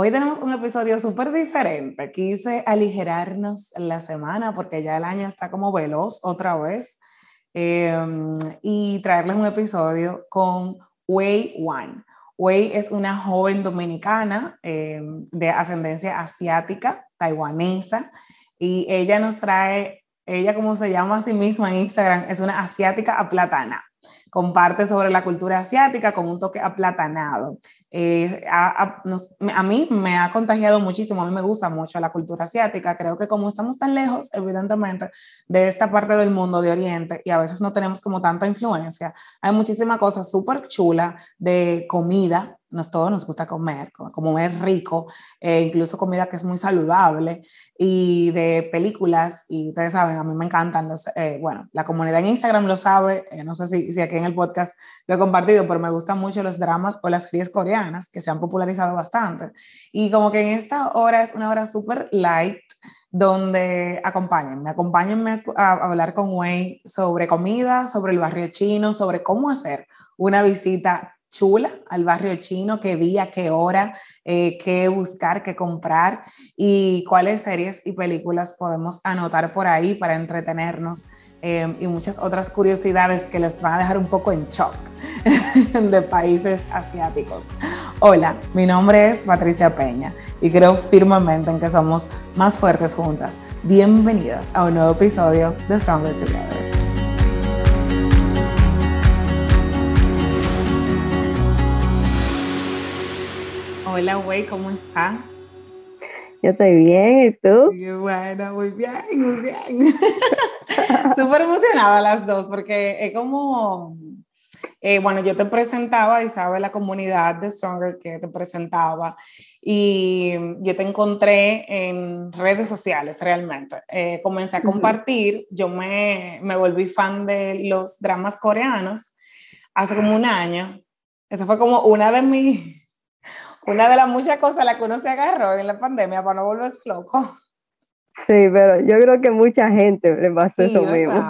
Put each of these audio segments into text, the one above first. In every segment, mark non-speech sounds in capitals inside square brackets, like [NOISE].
Hoy tenemos un episodio súper diferente. Quise aligerarnos la semana porque ya el año está como veloz otra vez em, y traerles un episodio con Wei Wan. Wei es una joven dominicana em, de ascendencia asiática, taiwanesa, y ella nos trae, ella como se llama a sí misma en Instagram, es una asiática aplatana comparte sobre la cultura asiática con un toque aplatanado. Eh, a, a, mí me ha contagiado muchísimo, a mí me gusta mucho la cultura asiática, creo que como estamos tan lejos, evidentemente, de esta parte del mundo de Oriente y a veces no tenemos como tanta influencia, hay muchísimas cosas súper chulas de comida nos, todos nos gusta comer, comer rico, eh, incluso comida que es muy saludable, y de películas, y ustedes saben, a mí me encantan los, eh, bueno, la comunidad en Instagram lo sabe, eh, no sé si, si, aquí en el podcast lo he compartido, pero me gustan mucho los dramas o las series coreanas, que se han popularizado bastante, y como que en esta hora es una hora súper light, donde acompáñenme, acompáñenme a, hablar con Wei sobre comida, sobre el barrio chino, sobre cómo hacer una visita chula al barrio chino, qué día, qué hora, eh, qué buscar, qué comprar y cuáles series y películas podemos anotar por ahí para entretenernos eh, y muchas otras curiosidades que les van a dejar un poco en shock [LAUGHS] de países asiáticos. Hola, mi nombre es Patricia Peña y creo firmemente en que somos más fuertes juntas. Bienvenidas a un nuevo episodio de Stronger Together. Hola, güey, ¿cómo estás? Yo estoy bien, ¿y tú? Muy bueno, muy bien, muy bien. [LAUGHS] Súper emocionada las dos, porque es como, eh, bueno, yo te presentaba y sabe la comunidad de Stronger que te presentaba y yo te encontré en redes sociales realmente. Eh, comencé a compartir, yo me, me volví fan de los dramas coreanos hace como un año. Esa fue como una de mis una de las muchas cosas a las que uno se agarró en la pandemia para no volverse loco. Sí, pero yo creo que mucha gente le pasó eso mismo.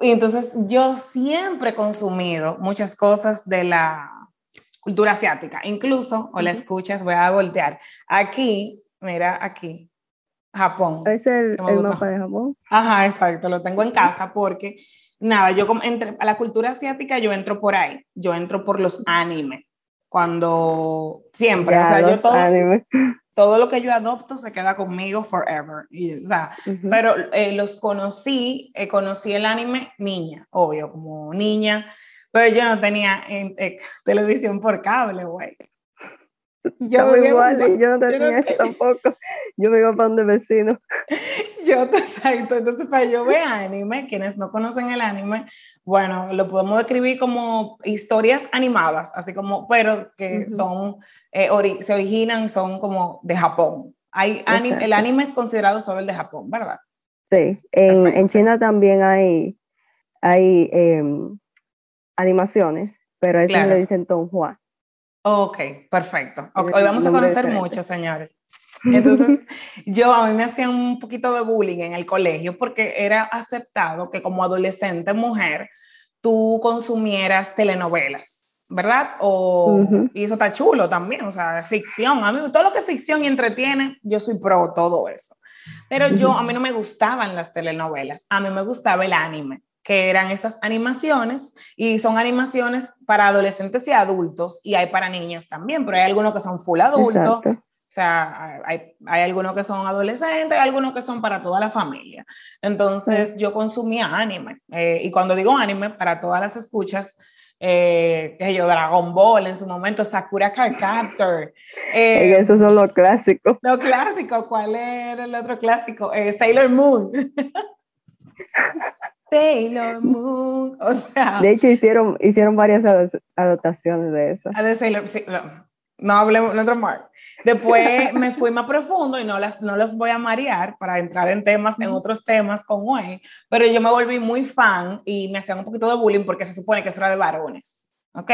Y entonces yo siempre he consumido muchas cosas de la cultura asiática, incluso, o la escuchas, voy a voltear. Aquí, mira, aquí, Japón. Es el, el mapa de Japón. Ajá, exacto, lo tengo en casa porque, nada, yo entre, a la cultura asiática yo entro por ahí, yo entro por los animes cuando siempre, o sea, yo todo, [LAUGHS] todo lo que yo adopto se queda conmigo forever. Y, o sea, Pero eh, los conocí, eh, conocí el anime niña, obvio, como niña, pero yo no tenía eh, televisión por cable, güey. [LAUGHS] Yo, igual, yo no tenía eso tampoco. Yo me iba para donde vecino. [LAUGHS] Yo, [LAUGHS] exacto. Entonces, para yo ver anime, quienes no conocen el anime, bueno, lo podemos describir como historias animadas, así como, pero que son, eh, se originan, son como de Japón. Hay el anime es considerado solo el de Japón, ¿verdad? Sí, en, en China también hay, hay em, animaciones, pero a eso le dicen Tonghua. Ok, perfecto. Hoy vamos a conocer mucho, señores. Entonces, [LAUGHS] yo a mí me hacían un poquito de bullying en el colegio porque era aceptado que como adolescente mujer tú consumieras telenovelas, ¿verdad? O, Y eso está chulo también, o sea, ficción. A mí todo lo que es ficción y entretiene, yo soy pro todo eso. Pero yo, a mí no me gustaban las telenovelas, a mí me gustaba el anime que eran estas animaciones y son animaciones para adolescentes y adultos y hay para niños también, pero hay algunos que son full adultos, o sea, hay, hay, algunos que son adolescentes, hay algunos que son para toda la familia. Entonces yo consumía anime eh, y cuando digo anime, para todas las escuchas, eh, yo, Dragon Ball en su momento, Sakura Card Captor. [LAUGHS] Eh, esos son los clásicos. Los clásicos, ¿cuál era el otro clásico? Eh, Sailor Moon. [LAUGHS] Sailor Moon, o sea. De hecho, hicieron, hicieron varias adaptaciones de eso. A de Sailor, sí, no, hablemos, no más. Después [LAUGHS] me fui más profundo y no, las, no los voy a marear para entrar en temas, en otros temas con Wayne, pero yo me volví muy fan y me hacían un poquito de bullying porque se supone que eso era de varones, ¿ok?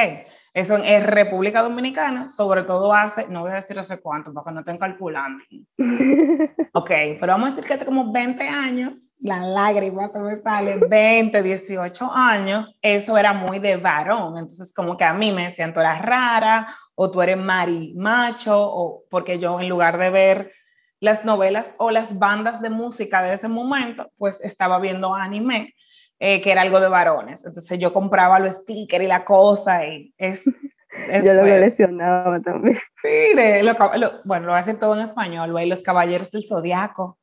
Eso en República Dominicana, sobre todo hace, no voy a decir hace cuánto, porque no estén calculando. [LAUGHS] ok, pero vamos a decir que hace como 20 años, la lágrima se me sale, 20, 18 años, eso era muy de varón. Entonces, como que a mí me decían, tú eras rara, o tú eres mari macho, o porque yo en lugar de ver las novelas o las bandas de música de ese momento, pues estaba viendo anime eh, que era algo de varones. Entonces yo compraba los stickers y la cosa y es... [LAUGHS] yo lo coleccionaba también. Sí, bueno, lo voy a decir todo en español, los caballeros del zodiaco.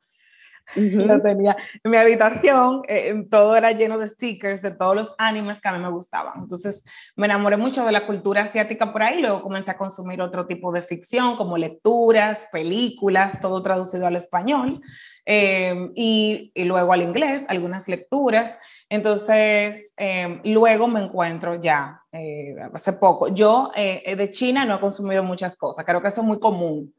Lo tenía en mi habitación, eh, todo era lleno de stickers de todos los animes que a mí me gustaban. Entonces me enamoré mucho de la cultura asiática por ahí, luego comencé a consumir otro tipo de ficción como lecturas, películas, todo traducido al español eh, y, y, luego al inglés, algunas lecturas. Entonces, em, luego me encuentro ya, eh, hace poco, yo eh, de China no he consumido muchas cosas, creo que eso es muy común.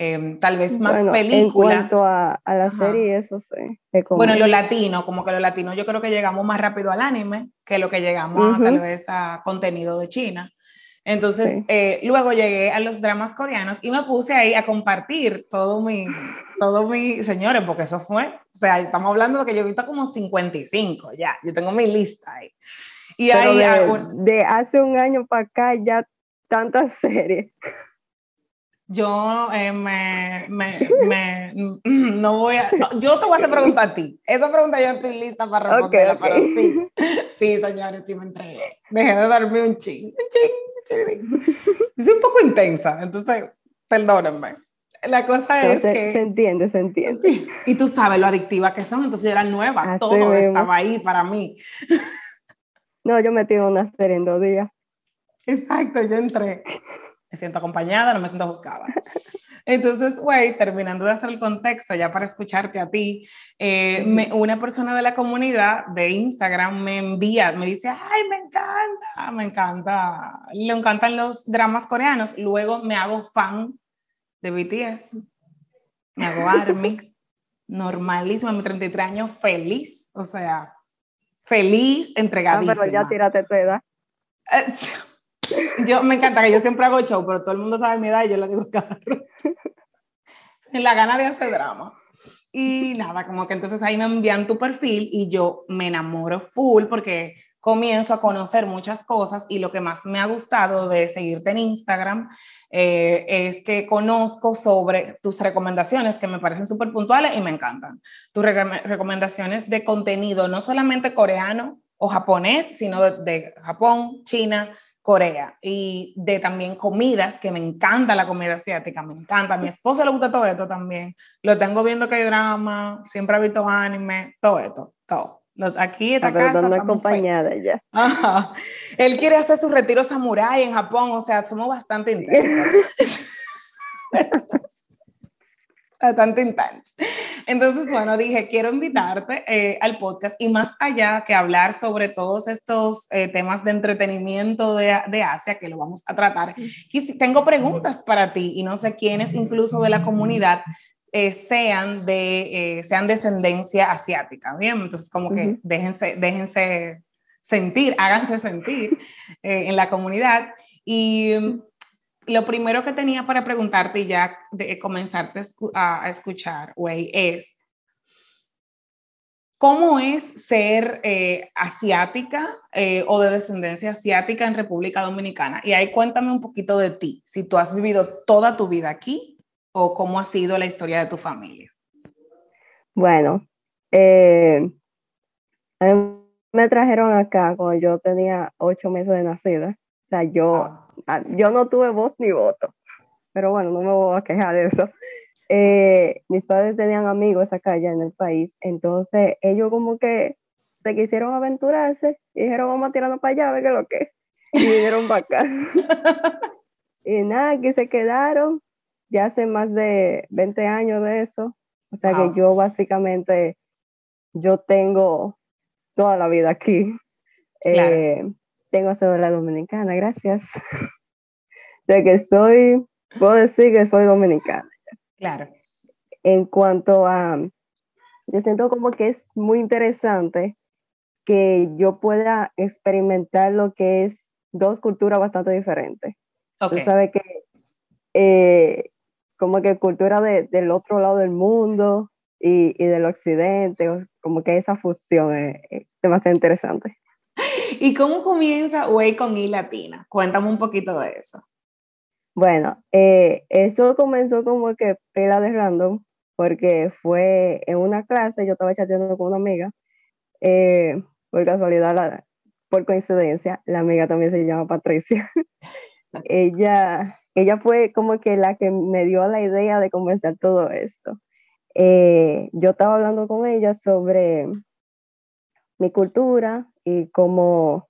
Em, tal vez más películas. En cuanto a, a la serie, eso sí. Bueno, lo latino, como que lo latino, yo creo que llegamos más rápido al anime que lo que llegamos tal vez a contenido de China. Entonces, eh, luego llegué a los dramas coreanos y me puse ahí a compartir todo mi, todo mi, señores, porque eso fue, o sea, estamos hablando de que yo he visto como 55 ya, yo tengo mi lista ahí. Y ahí de, de hace un año para acá ya tantas series. Yo eh, me, me, me, no voy a, yo te voy a hacer pregunta a ti. Esa pregunta yo estoy lista para responderla, pero sí, sí, señores, sí me entregué. Dejé de darme un ching, un ching [LAUGHS] es un poco intensa, entonces, perdónenme. La cosa es que... Se entiende, se entiende. Y tú sabes lo adictiva que son, entonces yo era nueva, todo estaba ahí para mí. No, yo metí una serie en dos días. Exacto, yo entré. Me siento acompañada, no me siento buscada. [LAUGHS] Entonces, güey, terminando de hacer el contexto, ya para escucharte a ti, eh, una persona de la comunidad de Instagram me envía, me dice, ay, me encanta, me encanta, le encantan los dramas coreanos. Luego me hago fan de BTS, me hago ARMY, [LAUGHS] normalísimo, a mis 33 años, feliz, o sea, feliz, entregadísima. pero ya tírate tu edad. [LAUGHS] Yo me encanta que yo siempre hago show, pero todo el mundo sabe mi edad y yo le digo En la gana de hacer drama. Y nada, como que entonces ahí me envían tu perfil y yo me enamoro full porque comienzo a conocer muchas cosas y lo que más me ha gustado de seguirte en Instagram eh, es que conozco sobre tus recomendaciones que me parecen súper puntuales y me encantan. Tus recomendaciones de contenido, no solamente coreano o japonés, sino de Japón, China, Corea y de también comidas, que me encanta la comida asiática, me encanta. A mi esposo le gusta todo esto también. Lo tengo viendo que hay drama, siempre ha visto anime, todo esto, todo. Aquí esta casa. acompañada ya. Él quiere hacer su retiro samurái en Japón, o sea, somos bastante intensos. [LAUGHS] bastante intensos. Entonces, bueno, dije, quiero invitarte eh, al podcast y más allá que hablar sobre todos estos eh, temas de entretenimiento de, de, Asia, que lo vamos a tratar, y tengo preguntas para ti y no sé quiénes incluso de la comunidad eh, sean, de, sean descendencia asiática, ¿bien? Entonces, como que déjense, déjense sentir, háganse sentir en la comunidad. Y lo primero que tenía para preguntarte y ya de comenzarte a, escuchar, güey, es, ¿cómo es ser eh, asiática eh, o de descendencia asiática en República Dominicana? Y ahí cuéntame un poquito de ti, si tú has vivido toda tu vida aquí o cómo ha sido la historia de tu familia. Bueno, eh, me trajeron acá cuando yo tenía ocho meses de nacida. O sea, yo... Ah. Ah, yo no tuve voz ni voto, pero bueno, no me voy a quejar de eso. Eh, mis padres tenían amigos acá ya en el país, entonces ellos como que se quisieron aventurarse y dijeron vamos a tirarnos para allá, a ver qué es lo que y vinieron para acá. [LAUGHS] y nada, aquí se quedaron, ya hace más de 20 años de eso, o sea que yo básicamente, yo tengo toda la vida aquí. Eh, tengo cédula dominicana, gracias. de que soy, puedo decir que soy dominicana. Claro. En cuanto a, yo siento como que es muy interesante que yo pueda experimentar lo que es dos culturas bastante diferentes. Okay. Tú sabes que eh, como que cultura del otro lado del mundo y, y, del occidente, como que esa fusión es, demasiado interesante. [LAUGHS] ¿Y cómo comienza Way con I Latina? Cuéntame un poquito de eso. Bueno, eh, eso comenzó como que pela de random, porque fue en una clase, yo estaba chateando con una amiga, eh, por casualidad, por coincidencia, la amiga también se llama Patricia. [LAUGHS] ella, ella fue como que la que me dio la idea de comenzar todo esto. Eh, yo estaba hablando con ella sobre mi cultura y como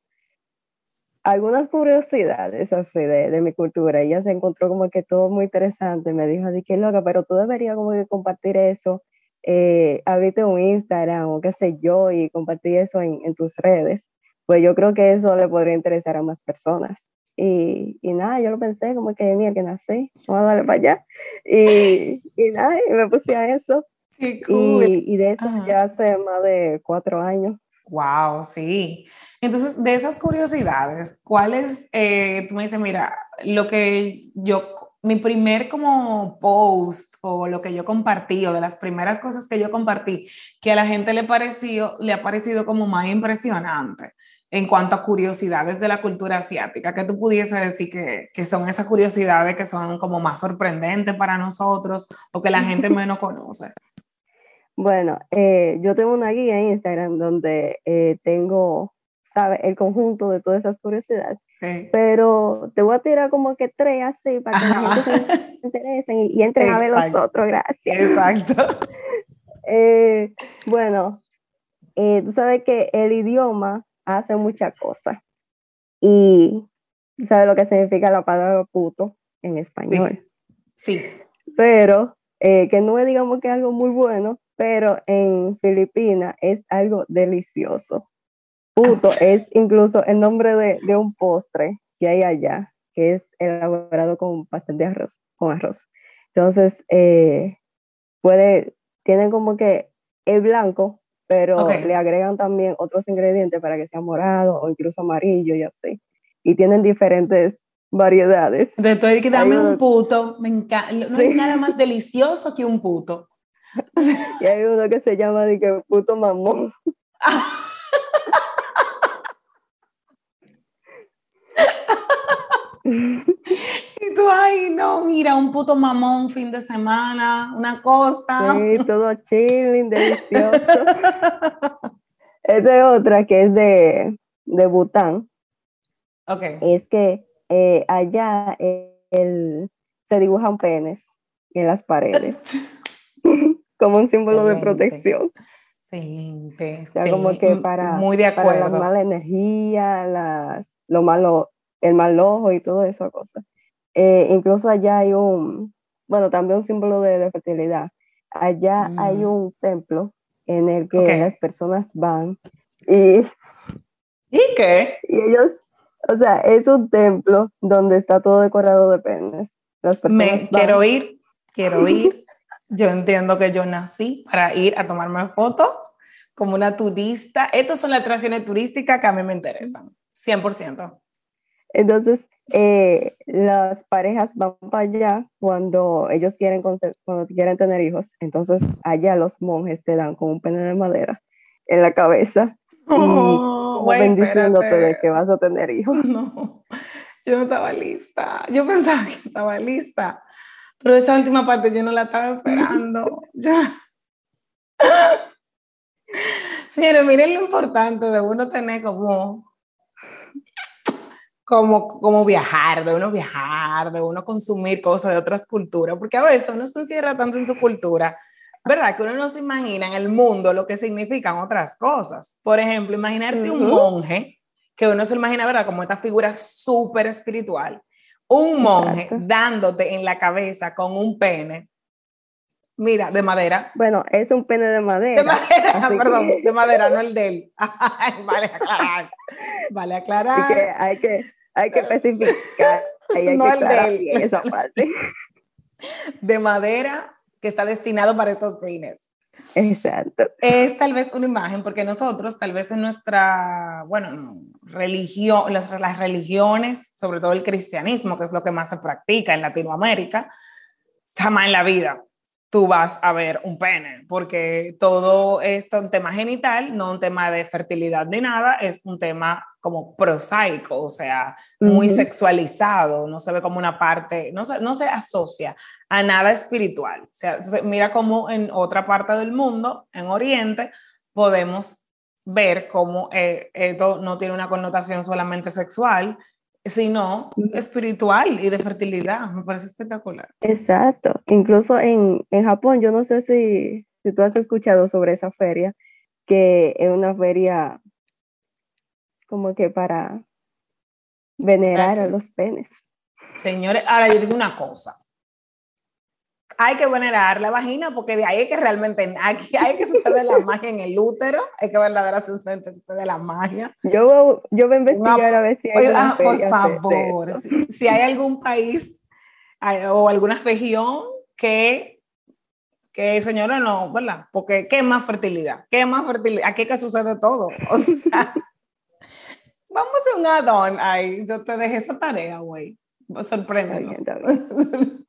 algunas curiosidades así de, de, mi cultura. Ella se encontró como que todo muy interesante. Me dijo así que loca, pero tú deberías como que compartir eso, eh, abrirte un Instagram o qué sé yo y compartir eso en, en tus redes pues yo creo que eso le podría interesar a más personas. Y, y nada, yo lo pensé como que mira que nací, vamos a darle para allá. Y, y nada, y me puse a eso. Qué cool. y, y, de eso ya hace más de cuatro años. Wow, sí. Entonces, de esas curiosidades, ¿cuáles, eh, tú me dices, mira, lo que yo, mi primer como post o lo que yo compartí o de las primeras cosas que yo compartí que a la gente le pareció, le ha parecido como más impresionante? en cuanto a curiosidades de la cultura asiática, que tú pudiese decir que, que, son esas curiosidades que son como más sorprendentes para nosotros o que la gente [LAUGHS] menos conoce? Bueno, eh, yo tengo una guía en Instagram donde eh, tengo, ¿sabes? El conjunto de todas esas curiosidades. Sí. Pero te voy a tirar como que tres así para que la gente se [LAUGHS] interesen y, y entren Exacto. a ver los otros, gracias. Exacto. [LAUGHS] eh, bueno, eh, tú sabes que el idioma hace muchas cosas. Y sabe lo que significa la palabra puto en español. Sí. sí. Pero, eh, que no es digamos que algo muy bueno, pero en Filipinas es algo delicioso. Puto es incluso el nombre de, de, un postre que hay allá, que es elaborado con pastel de arroz, con arroz. Entonces, eh, puede, tienen como que el blanco pero okay. le agregan también otros ingredientes para que sea morado o incluso amarillo y así. Y tienen diferentes variedades. De todo que dame un puto, me encanta. No sí. hay nada más delicioso que un puto. [LAUGHS] y hay uno que se llama de que puto mamón. [LAUGHS] Y tú, ay, no, mira, un puto mamón fin de semana, una cosa. Sí, todo chilling, delicioso. Esta es otra que es de, de Bután. Ok. Es que eh, allá el, se dibujan penes en las paredes. [LAUGHS] como un símbolo Excelente. de protección. Excelente. O sea, como que para, muy de acuerdo. para la mala energía, las, lo malo, el mal ojo y toda esa cosa. Eh, incluso allá hay un, bueno, también un símbolo de, de fertilidad. Allá mm. hay un templo en el que okay. las personas van y... ¿Y qué? Y ellos, o sea, es un templo donde está todo decorado de penes. Las Me van. quiero ir, quiero ir. [LAUGHS] yo entiendo que yo nací para ir a tomarme fotos como una turista. Estas son las atracciones turísticas que a mí me interesan, 100%. Entonces, eh, las parejas van para allá cuando ellos quieren, cuando quieren tener hijos. Entonces, allá los monjes te dan con un pene de madera en la cabeza oh, y bendiciéndote de que vas a tener hijos. [LAUGHS] No, yo no estaba lista. Yo pensaba que estaba lista, pero esa última parte yo no la estaba esperando. [LAUGHS] ya. Señores, miren lo importante de uno tener como como, como viajar, de uno viajar, de uno consumir cosas de otras culturas, porque a veces uno se encierra tanto en su cultura, ¿verdad? Que uno no se imagina en el mundo lo que significan otras cosas. Por ejemplo, imaginarte uh -huh. un monje, que uno se imagina, ¿verdad? Como esta figura súper espiritual. Un monje Exacto. dándote en la cabeza con un pene. Mira, de madera. Bueno, es un pene de madera. De madera, [LAUGHS] perdón, que... de madera, no el de él. [LAUGHS] vale aclarar. Vale aclarar. Que hay que hay que especificar. Hay no que el de él. esa parte. [LAUGHS] De madera que está destinado para estos fines. Exacto. Es tal vez una imagen, porque nosotros, tal vez en nuestra, bueno, religión, las, las religiones, sobre todo el cristianismo, que es lo que más se practica en Latinoamérica, jamás en la vida tú vas a ver un pene, porque todo esto un tema genital, no un tema de fertilidad ni nada, es un tema como prosaico, o sea, muy sexualizado, no se ve como una parte, no se, no se asocia a nada espiritual. O sea, mira cómo en otra parte del mundo, en Oriente, podemos ver cómo eh, esto no tiene una connotación solamente sexual, sino espiritual y de fertilidad. Me parece espectacular. Exacto. Incluso en, en Japón, yo no sé si, si, tú has escuchado sobre esa feria, que es una feria como que para venerar a los penes. Señores, ahora yo digo una cosa hay que venerar la vagina porque de ahí es que realmente aquí [LAUGHS] hay que suceder la magia en el útero, hay que verdaderamente sucede la magia. Yo, yo voy a investigar a ver si hay ah, Por favor, si, hay algún país o alguna región que, que señora no, ¿verdad? Porque ¿qué más fertilidad? ¿Qué más fertilidad? Aquí es que sucede todo. O sea, [LAUGHS] vamos a un add-on ahí, yo te dejé esa tarea, güey. Sorpréndenos. [LAUGHS]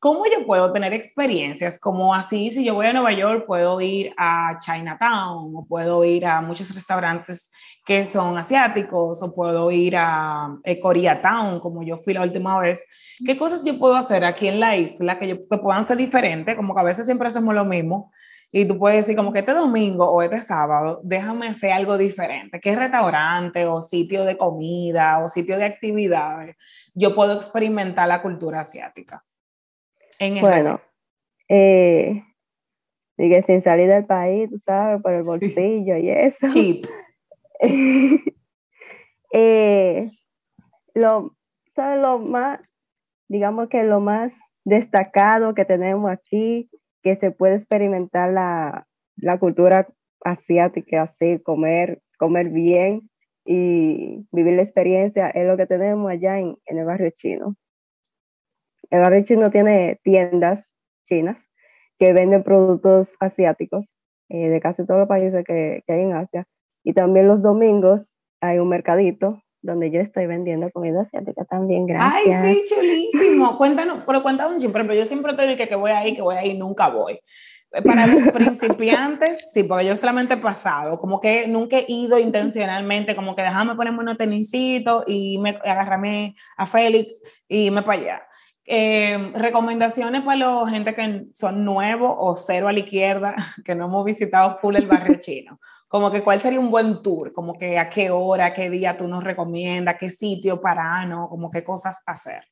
¿Cómo yo puedo tener experiencias como así? Si yo voy a Nueva York, puedo ir a Chinatown o puedo ir a muchos restaurantes que son asiáticos o puedo ir a eh, Koreatown, como yo fui la última vez. ¿Qué cosas yo puedo hacer aquí en la isla que, yo, que puedan ser diferentes? Como que a veces siempre hacemos lo mismo y tú puedes decir como que este domingo o este sábado, déjame hacer algo diferente. ¿Qué restaurante o sitio de comida o sitio de actividades yo puedo experimentar la cultura asiática? Bueno, eh, sin salir del país, tú sabes, por el bolsillo y eso. [LAUGHS] eh, lo, ¿sabes? Lo más, digamos que lo más destacado que tenemos aquí, que se puede experimentar la, la cultura asiática, así, comer, comer bien y vivir la experiencia, es lo que tenemos allá en, en el barrio chino. El barrio chino tiene tiendas chinas que venden productos asiáticos eh, de casi todos los países que, hay en Asia. Y también los domingos hay un mercadito donde yo estoy vendiendo comida asiática también, gracias. Ay, sí, chulísimo. [LAUGHS] Cuéntanos, pero cuéntanos un chingo. yo siempre te digo que voy ahí, que voy ahí, nunca voy. Para los [LAUGHS] principiantes, sí, porque yo solamente he pasado, como que nunca he ido intencionalmente, como que déjame ponerme unos tenisitos y me, agarrarme a Félix y me para allá. Eh, recomendaciones para la gente que son nuevos o cero a la izquierda, [LAUGHS] que no hemos visitado full el barrio [LAUGHS] chino. Como que cuál sería un buen tour, como que a qué hora, qué día tú nos recomiendas, qué sitio para, ¿no? Como qué cosas hacer.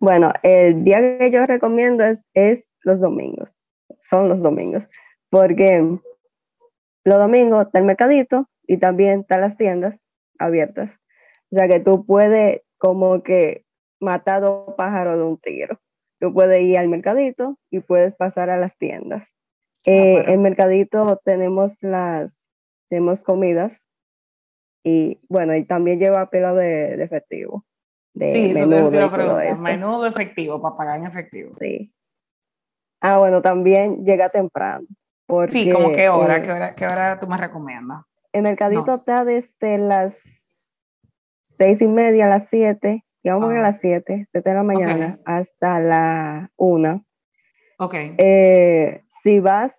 Bueno, el día que yo recomiendo es, es los domingos, son los domingos, porque los domingos está el mercadito y también están las tiendas abiertas. O sea que tú puedes como que matado pájaro de un tiro. Tú puedes ir al mercadito y puedes pasar a las tiendas. En ah, eh, el mercadito tenemos las, tenemos comidas y bueno, y también lleva pelo de, efectivo. De sí, menudo, eso menudo efectivo para pagar en efectivo. Sí. Ah, bueno, también llega temprano. sí, como qué hora, qué hora, qué hora tú me recomiendas. El mercadito está desde las seis y media a las siete y vamos a las 7, 7 de la mañana hasta la 1. Ok. Eh, si vas,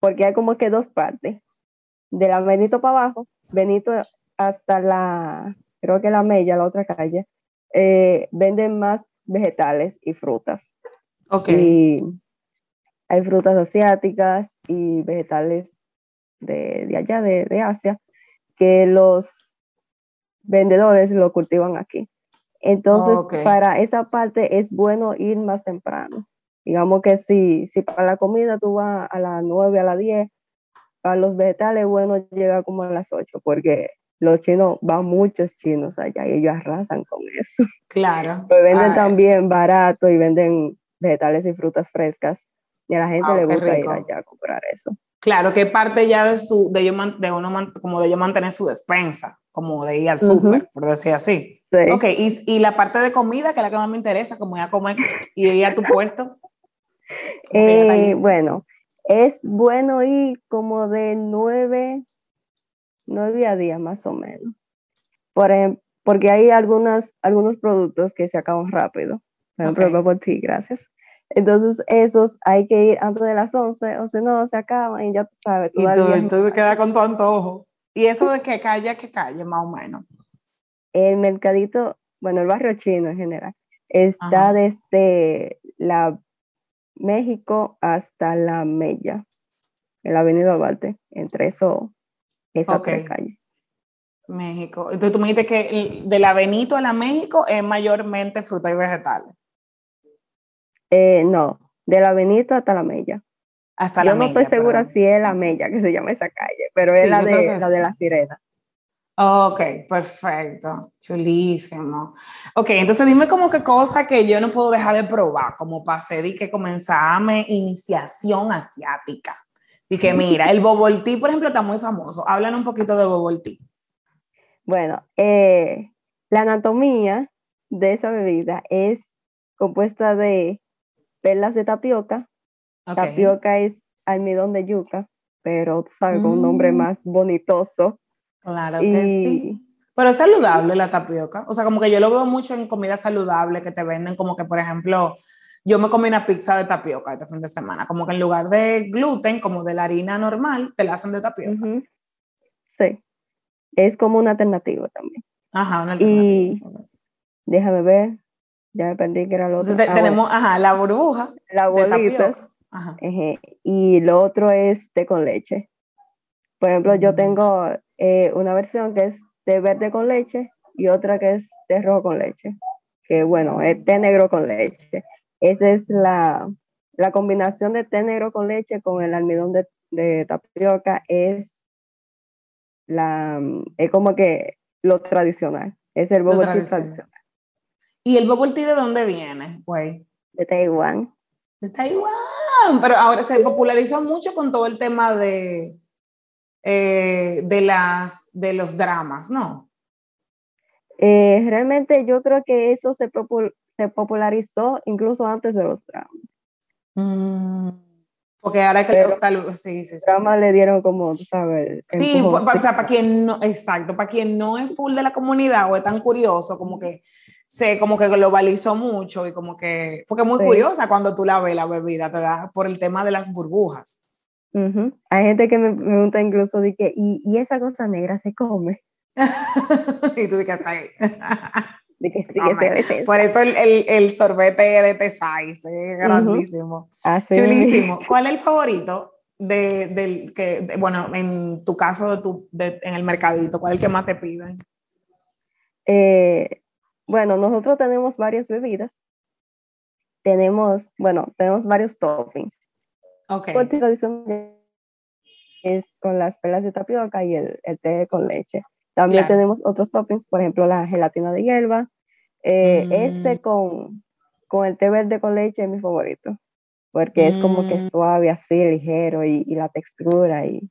porque hay como que dos partes, de la Benito para abajo, Benito hasta la, creo que la Mella, la otra calle, eh, venden más vegetales y frutas. Ok. Y hay frutas asiáticas y vegetales de, de allá, de, de Asia, que los vendedores lo cultivan aquí. Entonces, para esa parte es bueno ir más temprano. Digamos que si, si para la comida tú vas a las 9, a las 10, para los vegetales es bueno llegar como a las 8, porque los chinos, van muchos chinos allá y ellos arrasan con eso. [LAUGHS] Claro. Pero venden también barato y venden vegetales y frutas frescas. Y a la gente ah, le gusta ir allá a comprar eso. Claro, que parte ya de su, de, uno, como de ellos mantener su despensa, como de ir al súper, por decir así. Sí. Ok, y, y, la parte de comida, que es la que más me interesa, como ir a comer y ir a tu puesto. Eh, bueno, es bueno ir como de nueve, nueve a día más o menos. Por porque hay algunas, algunos productos que se acaban rápido. Por ejemplo, el bubble tea, gracias. Entonces, esos hay que ir antes de las 11, o si no, se acaban y ya tú sabes. Y tú, entonces queda con tu antojo. Y eso de que calle, que calle, más o menos. El mercadito, bueno, el barrio chino en general, está desde la México hasta la Mella, en la Avenida Duarte, entre eso, esa tres calles. México. Entonces tú me dijiste que de la Benito a la México es mayormente fruta y vegetales. Eh, no, de la Benito hasta la Mella. Hasta Yo no estoy segura si es la Mella que se llama esa calle, pero es la de, la de la Sirena. Ok, perfecto, chulísimo. Ok, entonces dime como qué cosa que yo no puedo dejar de probar, como pasé de que comenzame iniciación asiática. Y que mira, el tea, por ejemplo, está muy famoso. Hablan un poquito de tea. Bueno, eh, la anatomía de esa bebida es compuesta de perlas de tapioca. Tapioca es almidón de yuca, pero sabes, con un nombre mm. más bonitoso. Claro que sí. Pero es saludable la tapioca. O sea, como que yo lo veo mucho en comida saludable que te venden, como que, por ejemplo, yo me comí una pizza de tapioca este fin de semana. Como que en lugar de gluten, como de la harina normal, te la hacen de tapioca. Sí. Es como una alternativa también. Ajá, una alternativa. Y déjame ver. Ya perdí que era lo otro. Ah, tenemos, ajá, la burbuja. La bolita. Ajá. Y lo otro es té con leche. Por ejemplo, yo mm. tengo eh, una versión que es de verde con leche y otra que es de rojo con leche, que bueno, es té negro con leche. Esa es la, la combinación de té negro con leche con el almidón de, de tapioca, es, la, es como que lo tradicional, es el bubble tea tradicional. ¿Y el bubble tea de dónde viene, güey? De Taiwán. De Taiwán, pero ahora se popularizó mucho con todo el tema de, eh, de, las, de los dramas, ¿no? Eh, realmente yo creo que eso se, se popularizó incluso antes de los dramas. Mm, porque ahora que tal, sí, sí, sí, dramas le dieron como, tú sabes. Sí, o sea, para quien no, exacto, para quien no es full de la comunidad o es tan curioso, como que se como que globalizó mucho y como que, porque es muy curiosa cuando tú la ves la bebida, te da por el tema de las burbujas. Hay gente que me pregunta incluso de que, ¿y, y esa cosa negra se come? [LAUGHS] y tú dices, ahí. [LAUGHS] de que sí, que Por eso el, el, el, sorbete de Tesais es grandísimo. Chulísimo. ¿Cuál es el favorito de, del que, bueno, en tu caso, de tu, de, en el mercadito, cuál es el que más te piden? Eh, bueno, nosotros tenemos varias bebidas. Tenemos, bueno, tenemos varios toppings. Okay. tradición es con las pelas de tapioca y el, el té con leche. También tenemos otros toppings, por ejemplo, la gelatina de hierba. Eh, Ese mm. con, con el té verde con leche es mi favorito, porque es como que mm. suave, así, ligero y, y la textura. y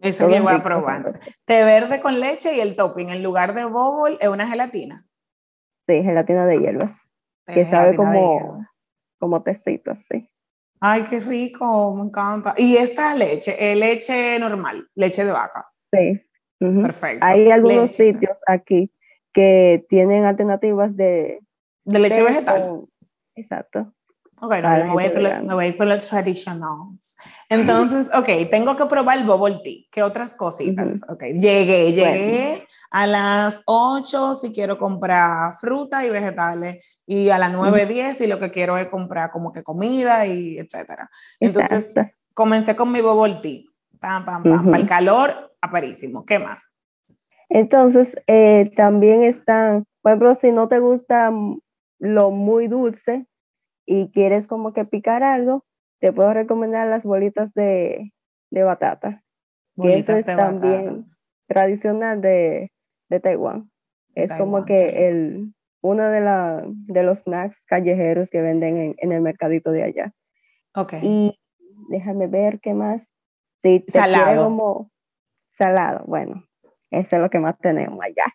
Eso que voy a probar. Té verde con leche y el topping en lugar de bobol es una gelatina. Sí, gelatina de hierbas, que sabe como, como tecito, así. Ay, qué rico, me encanta. ¿Y esta leche? ¿Es leche normal? ¿Leche de vaca? Sí. Perfecto. Hay algunos sitios aquí que tienen alternativas de... ¿De leche vegetal? exacto. Ok, no, me, voy me, voy con los traditionals. Entonces, ok, tengo que probar el bubble tea. ¿Qué otras cositas? Ok, llegué, llegué a las 8 si quiero comprar fruta y vegetales y a las 9, 10 si lo que quiero es comprar como que comida y etcétera. Entonces, comencé con mi bubble tea. Pam, pam, pam. Para el calor, aparísimo. ¿Qué más? Entonces, eh, también están, por ejemplo, si no te gusta lo muy dulce, y quieres como que picar algo, te puedo recomendar las bolitas de, de batata. Bolitas eso es también tradicional de, de Taiwán. Es como que el, uno de, la, de los snacks callejeros que venden en, en el mercadito de allá. Ok. Y déjame ver qué más. Sí, salado. Como salado, bueno, eso es lo que más tenemos allá.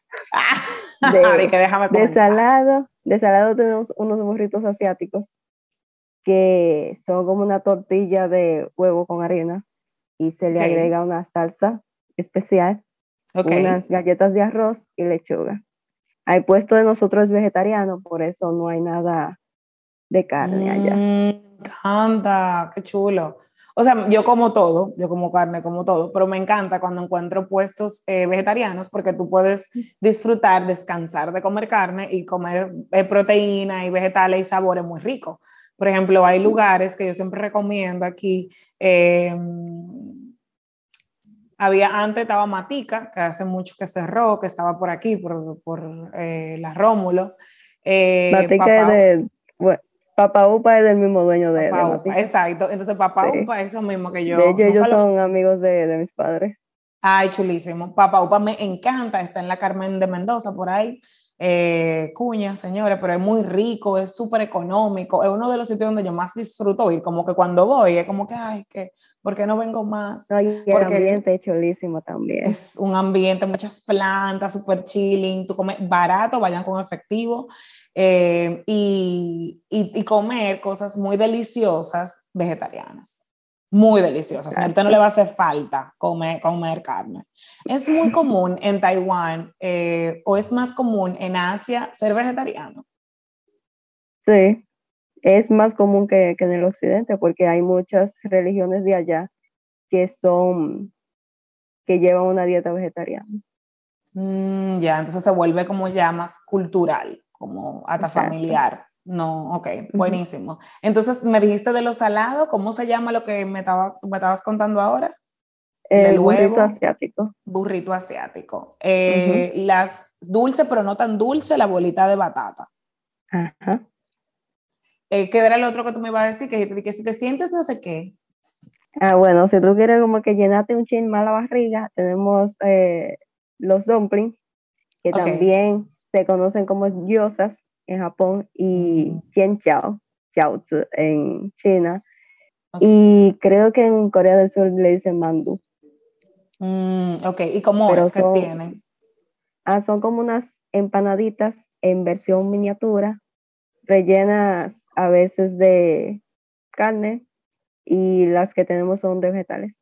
de, [LAUGHS] de salado, de salado tenemos unos burritos asiáticos que son como una tortilla de huevo con harina y se le agrega una salsa especial, unas galletas de arroz y lechuga. Hay puesto de nosotros es vegetariano, por eso no hay nada de carne allá. Mm, me encanta, qué chulo. O sea, yo como todo, yo como carne, como todo, pero me encanta cuando encuentro puestos eh, vegetarianos porque tú puedes disfrutar, descansar de comer carne y comer eh, proteína y vegetales y sabores muy ricos. Por ejemplo, hay lugares que yo siempre recomiendo aquí. Em, había antes estaba Matica, que hace mucho que cerró, que estaba por aquí, por, por eh, la Rómulo. Matica de, Papá Upa es del mismo dueño de, Papá Exacto. Entonces, Papá Upa es eso mismo que yo. De hecho, ellos son amigos de, de, mis padres. Ay, chulísimo. Papá Upa me encanta. Está en la Carmen de Mendoza, por ahí. Eh, cuña, señores, pero es muy rico, es súper económico. Es uno de los sitios donde yo más disfruto ir. Como que cuando voy, es como que, ay, que, ¿por qué no vengo más? Porque el ambiente es chulísimo también. Es un ambiente, muchas plantas, súper chilling. Tú comes barato, vayan con efectivo. Eh, y, y, comer cosas muy deliciosas vegetarianas. Muy deliciosas. A usted no le va a hacer falta comer, comer carne. Es muy [LAUGHS] común en Taiwán eh, o es más común en Asia ser vegetariano. Sí, es más común que, que en el occidente porque hay muchas religiones de allá que son, que llevan una dieta vegetariana. Mm, ya, entonces se vuelve como ya más cultural como hasta familiar. No, ok, buenísimo. Entonces, me dijiste de lo salado, ¿cómo se llama lo que me, estaba, me estabas contando ahora? El burrito asiático. Burrito asiático. Eh, las dulces, pero no tan dulce, la bolita de batata. Ajá. Eh, ¿Qué era el otro que tú me ibas a decir? Que, que si te sientes no sé qué. Ah, bueno, si tú quieres como que llenarte un chin más la barriga, tenemos eh, los dumplings, que también se conocen como gyozas en Japón y jianjiao, jiaozi en China. Y creo que en Corea del Sur le dicen mandu. Mm, ok, ¿y cómo es que tienen? Ah, son como unas empanaditas en versión miniatura, rellenas a veces de carne y las que tenemos son de vegetales.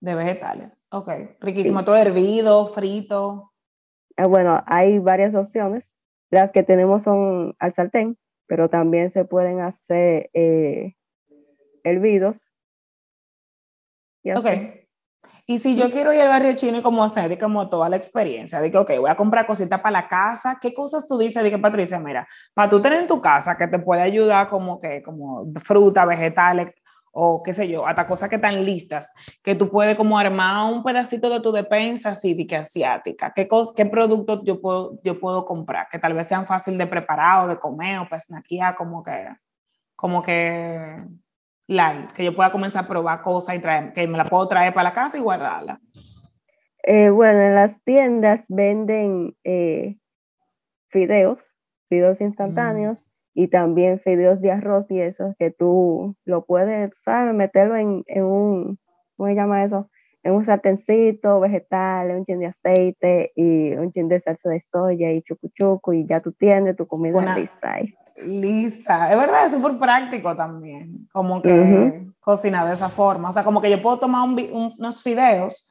De vegetales, ok. Riquísimo, todo hervido, frito. Ah, bueno, hay varias opciones. Las que tenemos son al sartén, pero también se pueden hacer eh, hervidos. Y ok. Y si yo quiero ir al barrio chino y como hacer, como toda la experiencia, de que, ok, voy a comprar cositas para la casa, ¿qué cosas tú dices? De Patricia, mira, para tú tener en tu casa que te puede ayudar como que, como fruta, vegetales, o qué sé yo, hasta cosas que están listas, que tú puedes como armar un pedacito de tu despensa así, de que asiática, qué, qué productos yo puedo, yo puedo comprar, que tal vez sean fácil de preparar o de comer o para snackear, como que, como que light, que yo pueda comenzar a probar cosas y traer, que me la puedo traer para la casa y guardarla. Eh, bueno, en las tiendas venden eh, fideos, fideos instantáneos, y también fideos de arroz y eso, que tú lo puedes, ¿sabes? Meterlo en, en un, ¿cómo se llama eso? En un sartencito, vegetal, un chin de aceite y un chin de salsa de soya y chucu chucu y ya tú tienes tu comida lista ahí. Lista, es verdad, es súper práctico también, como que cocinar de esa forma, o sea, como que yo puedo tomar unos fideos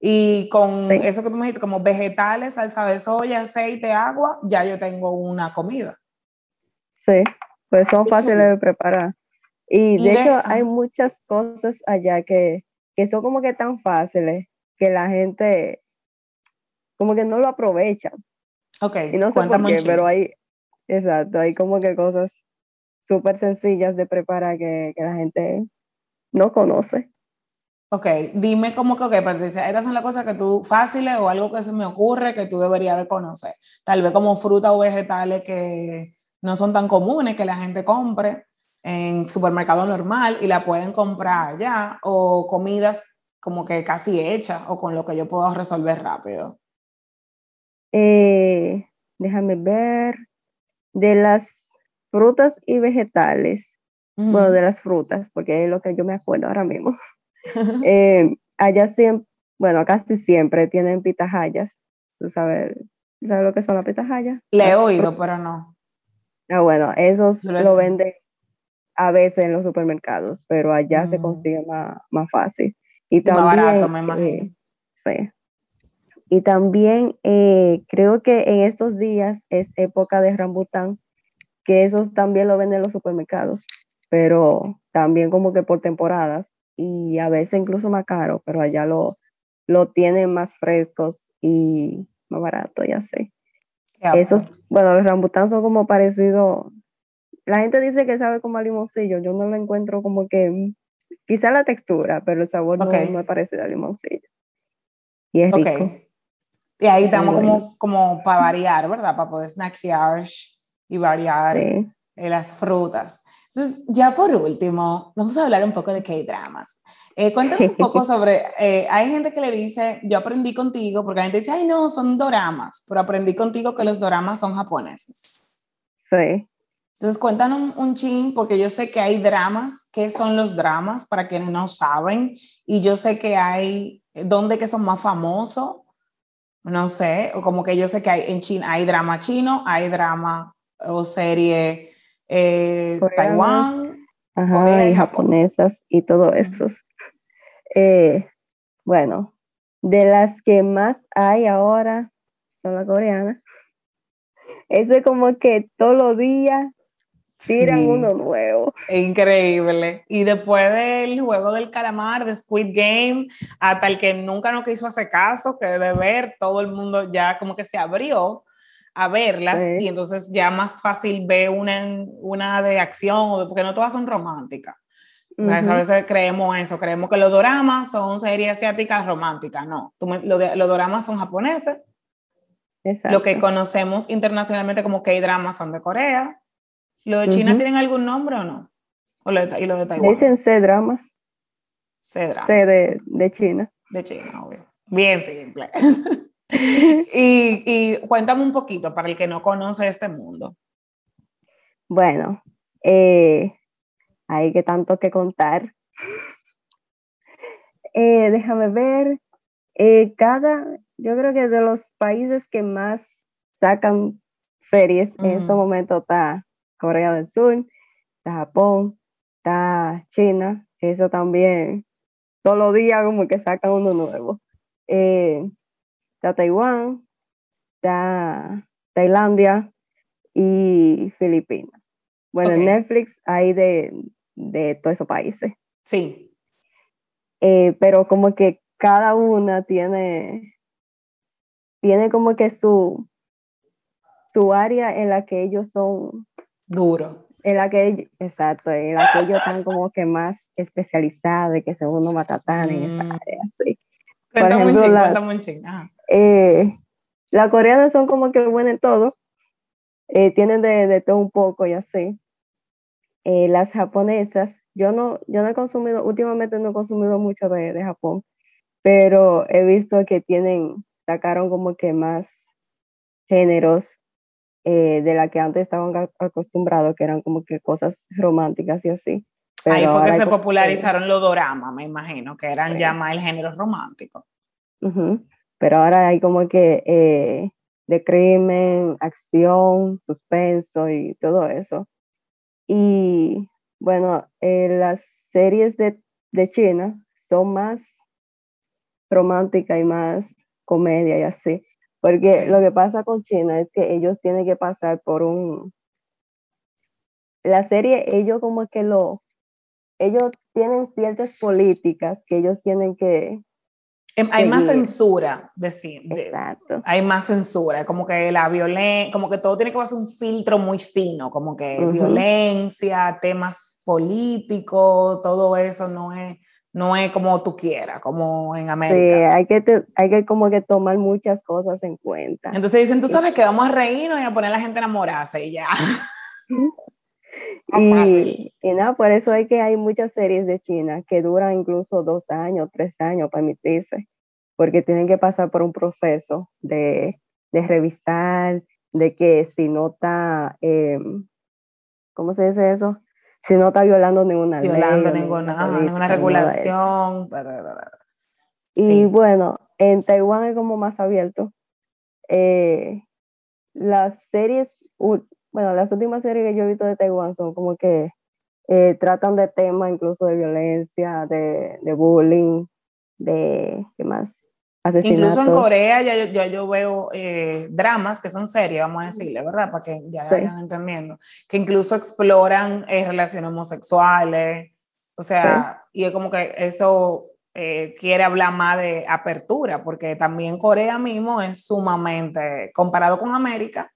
y con eso que tú me dijiste, como vegetales, salsa de soya, aceite, agua, ya yo tengo una comida. Sí, pues son fáciles de preparar. Y, de, hecho hay muchas cosas allá que, que son como que tan fáciles que la gente como que no lo aprovecha. Ok, y no sé por qué, pero hay, exacto, hay como que cosas súper sencillas de preparar que, que, la gente no conoce. Ok, dime como que, ok, Patricia, estas son las cosas que tú, fáciles o algo que se me ocurre que tú deberías de conocer. Tal vez como fruta o vegetales que, no son tan comunes que la gente compre en supermercado normal y la pueden comprar allá o comidas como que casi hechas o con lo que yo puedo resolver rápido. Eh, déjame ver, de las frutas y vegetales, bueno, de las frutas, porque es lo que yo me acuerdo ahora mismo. [LAUGHS] Eh, allá siempre, bueno, casi siempre tienen pitahayas. ¿Tú sabes, sabes lo que son las pitahayas? Le he oído, pero no. Ah, bueno, esos lo venden a veces en los supermercados, pero allá se mm. consigue más, más fácil. Y, también, más barato, me imagino. Eh, sí. Y también eh, creo que en estos días es época de rambután, que esos también lo venden en los supermercados, pero también como que por temporadas y a veces incluso más caro, pero allá lo, lo tienen más frescos y más barato, ya sé. Esos, bueno, los rambután son como parecidos, la gente dice que sabe como a limoncillo, yo no lo encuentro como que, quizá la textura, pero el sabor no, me parece a limoncillo. Y es rico. Y ahí estamos como, como para variar, ¿verdad? Para poder snackear y variar eh, las frutas. Entonces, ya por último, vamos a hablar un poco de K-dramas. Eh, cuéntanos un poco [LAUGHS] sobre, eh, hay gente que le dice, yo aprendí contigo, porque la gente dice, ay no, son doramas, pero aprendí contigo que los doramas son japoneses. Sí. Entonces, cuéntanos un, un chin, porque yo sé que hay dramas. ¿Qué son los dramas para quienes no saben? Y yo sé que hay, ¿dónde que son más famosos? No sé, o como que yo sé que hay en China, hay drama chino, hay drama o serie eh, Taiwán, ajá, y, japonesas y todo eso. Eh, bueno, de las que más hay ahora son las coreanas. Eso es como que todos los días tiran uno nuevo. Increíble. Y después del juego del calamar, de Squid Game, hasta el que nunca nos quiso hacer caso, que de ver, todo el mundo ya como que se abrió a verlas y entonces ya más fácil ve una, una de acción, porque no todas son románticas. O sea, A veces creemos eso, creemos que los doramas son series asiáticas románticas. No, los, los doramas son japoneses. Lo que conocemos internacionalmente como K-dramas son de Corea. ¿Lo de China tienen algún nombre o no? ¿O ¿Y lo de Taiwán? Dicen C-dramas. C-dramas. C de, de China. De China, obvio. Bien simple. [LAUGHS] [LAUGHS] y, cuéntame un poquito para el que no conoce este mundo. Bueno, eh, hay que tanto que contar. [LAUGHS] Eh, déjame ver. Eh, cada, yo creo que de los países que más sacan series en este momento está Corea del Sur, está Japón, está China, eso también, todos los días como que sacan uno nuevo. Eh, está Taiwán, está Tailandia y Filipinas. Bueno, en Netflix hay de, de todos esos países. Sí. Eh, pero como que cada una tiene, tiene como que su, su área en la que ellos son duro. En la que exacto, en la que ellos están como que más especializados, que según uno matatán en esa mm. área, sí. Cuéntame un ching, cuéntame un ching. Eh, las coreanas son como que buenas en todo, eh, tienen de, de, todo un poco y así. Eh, las japonesas, yo no, yo no he consumido, últimamente no he consumido mucho de, de Japón, pero he visto que tienen, sacaron como que más géneros de la que antes estaban acostumbrados, que eran como que cosas románticas y así. Ahí porque se popularizaron los doramas, me imagino, que eran ya más el género romántico. Pero ahora hay como que eh, de crimen, acción, suspenso y todo eso. Y bueno, eh, las series de, de China son más románticas y más comedia y así. Porque lo que pasa con China es que ellos tienen que pasar por un... La serie, ellos como que lo, ellos tienen ciertas políticas que ellos tienen que... Em, hay más censura, decir. Exacto. hay más censura, como que la violencia, como que todo tiene que ser un filtro muy fino, como que violencia, temas políticos, todo eso no es, no es como tú quieras, como en América. Sí, hay que, hay que como que tomar muchas cosas en cuenta. Entonces dicen, tú sabes que vamos a reírnos y a poner a la gente enamorarse y ya. Y, nada, por eso hay que hay muchas series de China que duran incluso dos años, tres años para emitirse, porque tienen que pasar por un proceso de, de revisar, de que si no está, eh, ¿cómo se dice eso? Si no está violando ninguna violando ninguna, ninguna, regulación. Y bueno, en Taiwán es como más abierto. Eh, las series bueno, las últimas series que yo he visto de Taiwán son como que eh, tratan de temas incluso de violencia, de, de bullying, de, ¿qué más? Incluso en Corea ya yo, yo veo eh, dramas que son series, vamos a decirle, ¿verdad? Para que ya vayan entendiendo. Que incluso exploran eh, relaciones homosexuales. O sea, y es como que eso eh, quiere hablar más de apertura, porque también Corea mismo es sumamente, comparado con América,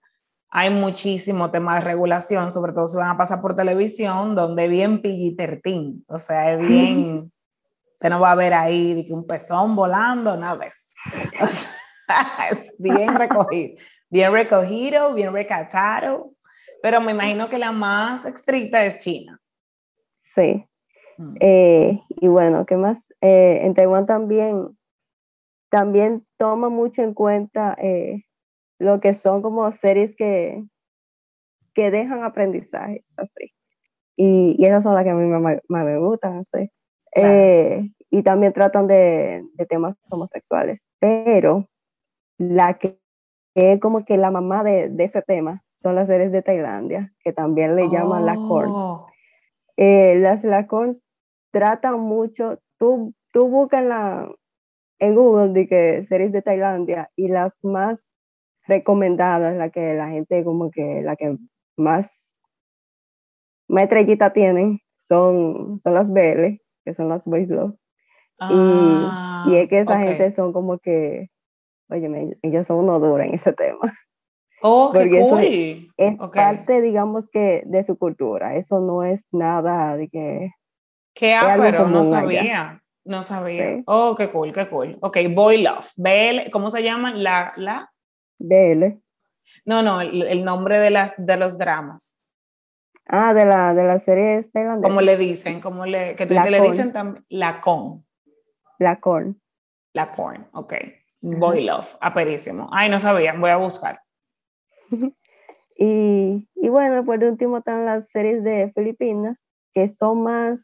hay muchísimo tema de regulación, sobre todo si van a pasar por televisión, donde bien PG-13, o sea, es bien... Usted no va a ver ahí de que un pezón volando, nada de eso. [LAUGHS] es bien recogido, bien recogido, bien recatado, pero me imagino que la más estricta es China. Sí. Mm. Eh, y bueno, ¿qué más? Eh, en Taiwán también, también toma mucho en cuenta eh, lo que son como series que, que dejan aprendizajes, así. Y, y esas son las que a mí más me gustan, así. Eh, y también tratan de, de, temas homosexuales. Pero la que, es como que la mamá de, de, ese tema son las series de Tailandia, que también le llaman la corn. Oh. Eh, las la corn tratan mucho, tú, tú buscas la, en Google de que series de Tailandia y las más recomendadas, la que la gente como que la que más, más estrellita tienen son, son las BL, que son las boys love. y, es que esa ah, gente son como que, oye, ellos son uno duro en ese tema. Oh, Porque cool. es parte, digamos que, de su cultura. Eso no es nada de que... Qué pero no sabía. No sabía. Oh, qué cool, qué cool. Ok, Boy Love. BL, ¿cómo se llama? La, la... BL. No, no, el, el nombre de, las, de los dramas. Ah, de la, de la serie Como Como le dicen, como le, que le dicen también, la con. La con. La corn, ok. Boy Love, aperísimo. Ay, no sabía, voy a buscar. [LAUGHS] y, y bueno, por último están las series de Filipinas, que son más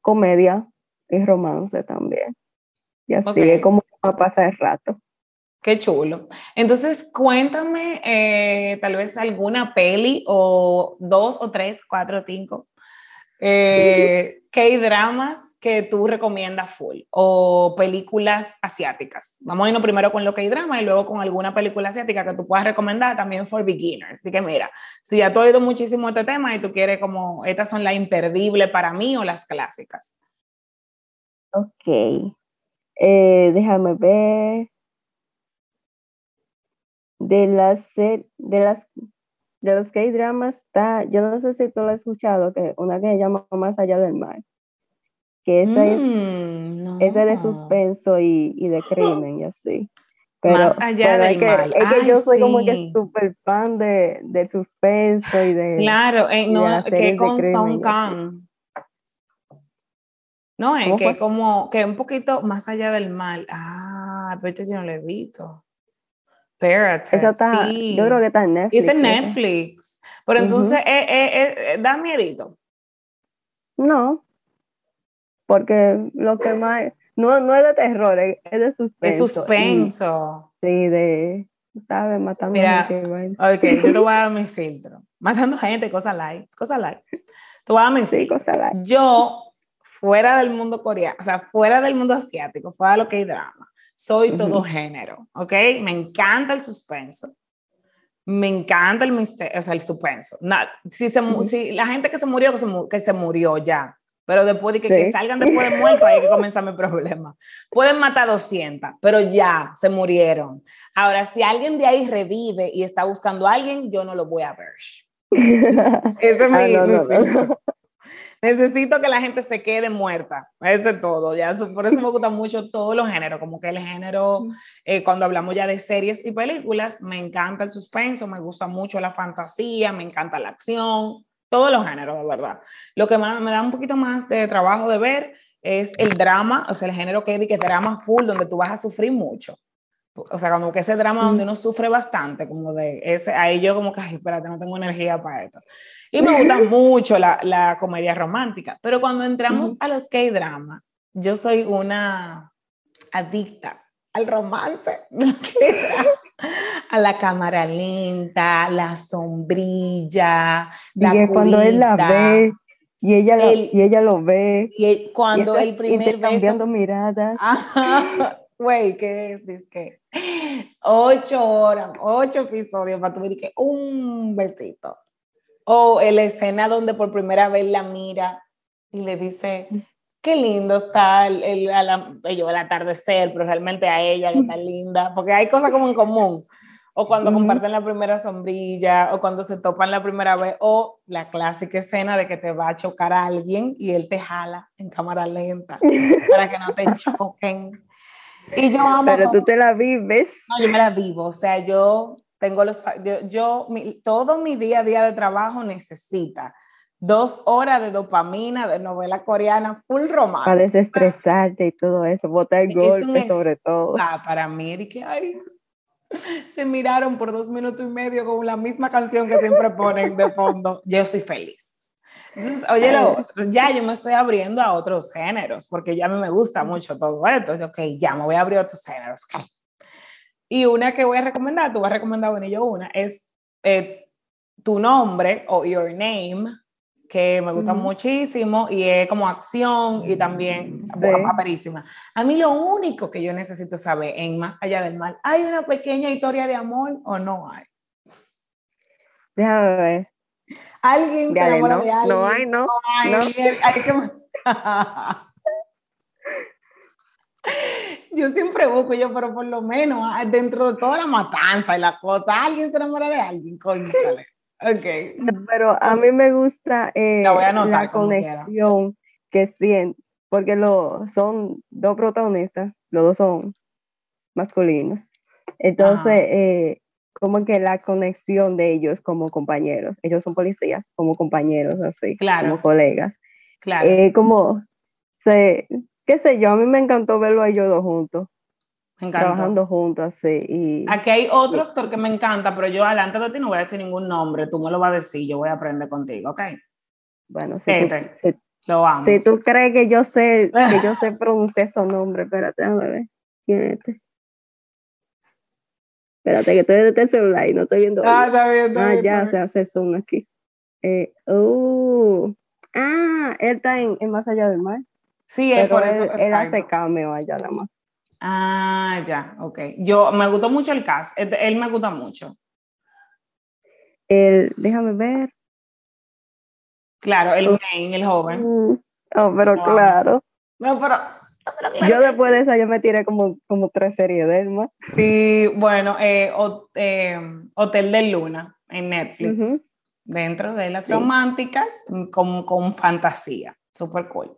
comedia y romance también. Y así es como va a pasar el rato. Qué chulo. Entonces, cuéntame eh, tal vez alguna peli o dos o tres, cuatro o cinco, eh, ¿qué dramas que tú recomiendas full? O películas asiáticas. Vamos a irnos primero con lo que hay drama y luego con alguna película asiática que tú puedas recomendar también for beginners. Así que mira, si ya tú has oído muchísimo este tema y tú quieres como, estas son las imperdibles para mí o las clásicas. Ok. Eh, déjame ver de las de las de los que hay dramas está, yo no sé si tú lo has escuchado, que una que se llama Más allá del mar, que esa es mm, esa de suspenso y, y, de crimen y así. Pero, Más allá del mar. Es que yo soy como que súper fan de, de, suspenso y de. Claro, eh, no, que con Song Kang. No, es que como que un poquito más allá del mar. Ah, pero yo no lo he visto. Espérate. sí. Yo creo que está en Netflix. Está en Netflix. Pero entonces, eh, eh, eh, ¿da miedito? No. Porque lo que más. No, no es de terror, es de suspenso. Es suspenso. sí, de. ¿Sabes? Matando Mira, gente. Ok, yo te [LAUGHS] voy a dar mi filtro. Matando gente, cosas like. Cosas like. Te voy a dar mi sí, Cosas like. Yo, fuera del mundo coreano, o sea, fuera del mundo asiático, fuera de lo que hay drama soy todo género, ¿ok? Me encanta el suspenso. Me encanta el misterio, o sea, el suspenso. si, se, si, la gente que se murió, que se, murió ya. Pero después de que, salgan después de muerto, hay que comenzar mi problema. Pueden matar 200, pero ya se murieron. Ahora, si alguien de ahí revive y está buscando a alguien, yo no lo voy a ver. [LAUGHS] Ese es mi, ah, necesito que la gente se quede muerta. Ese es todo. Ya, por eso me gusta mucho todos los géneros, como que el género, eh, cuando hablamos ya de series y películas, me encanta el suspenso, me gusta mucho la fantasía, me encanta la acción, todos los géneros, de verdad. Lo que más, me da un poquito más de trabajo de ver es el drama, o sea, el género que, que es drama full, donde tú vas a sufrir mucho. O sea, como que ese drama donde uno sufre bastante, como de ese, ahí yo como que, ay, espérate, no tengo energía para esto. Y me gusta mucho la, la, comedia romántica, pero cuando entramos a los K-drama, yo soy una adicta al romance. [LAUGHS] a la cámara lenta, la sombrilla, la y cuando él la ve y ella, lo, y ella lo ve. Y cuando el primer beso. cambiando miradas. Güey, ¿qué es? Es que ocho horas, ocho episodios para tu que un besito. O la escena donde por primera vez la mira y le dice, qué lindo está el, el, el, atardecer, pero realmente a ella que está linda, porque hay cosas como en común. O cuando comparten la primera sombrilla, o cuando se topan la primera vez, o la clásica escena de que te va a chocar a alguien y él te jala en cámara lenta [LAUGHS] para que no te choquen. Y yo amo. Pero tú te la vives. No, yo me la vivo. O sea, yo tengo los. Yo, yo todo mi día a día de trabajo necesita dos horas de dopamina de novela coreana full romántica. Para desestresarte y todo eso, botar el golpe sobre todo. Ah, para mí, y que ay, [LAUGHS] se miraron por dos minutos y medio con la misma canción que siempre ponen de fondo. Yo soy feliz. Entonces, oye, ya yo me estoy abriendo a otros géneros, porque ya a mí me gusta mucho todo esto. Ok, ya me voy a abrir a otros géneros. Y una que voy a recomendar, tú vas a recomendar bueno, yo una, es eh, tu nombre o your name que me gusta muchísimo y es como acción y también sí. A mí lo único que yo necesito saber en Más allá del mal, ¿hay una pequeña historia de amor o no hay? Déjame ver. ¿Alguien se enamora no, de alguien? No hay, no. hay, hay que... yo siempre busco yo, pero por lo menos ah, dentro de toda la matanza y la cosa, alguien se enamora de alguien, conchale. Okay. Pero a mí me gusta eh, la, conexión que sienten, porque lo, son dos protagonistas, los dos son masculinos. Entonces, eh, como que la conexión de ellos como compañeros, ellos son policías, como compañeros, así, como colegas. Claro. Eh, como, se, qué sé yo, a mí me encantó verlo a ellos dos juntos. Trabajando juntos, sí. Y, Aquí hay otro actor que me encanta, pero yo adelante de ti no voy a decir ningún nombre, tú me lo vas a decir, yo voy a aprender contigo, ¿ok? Bueno, si, este, lo amo. Si tú crees que yo sé, que yo [LAUGHS] sé pronunciar esos nombres, espérate, déjame ver. ¿Quién es este? Espérate, que estoy desde el celular y no estoy viendo. Ah, está bien, está Ah, ya se hace zoom aquí. Eh, uh, ah, él está en, Más Allá del Mar. Sí, es por eso. Él, él hace cameo allá nada más. Ah, ya, ok. Yo, me gustó mucho el cast, él, me gusta mucho. El, déjame ver. Claro, el main, el joven. Mm, oh, pero claro. No, pero, yo después de esa yo me tiré como, como tres series de él más. Sí, bueno, eh, eh, Hotel de Luna en Netflix. Dentro de las románticas con, con fantasía. Super cool.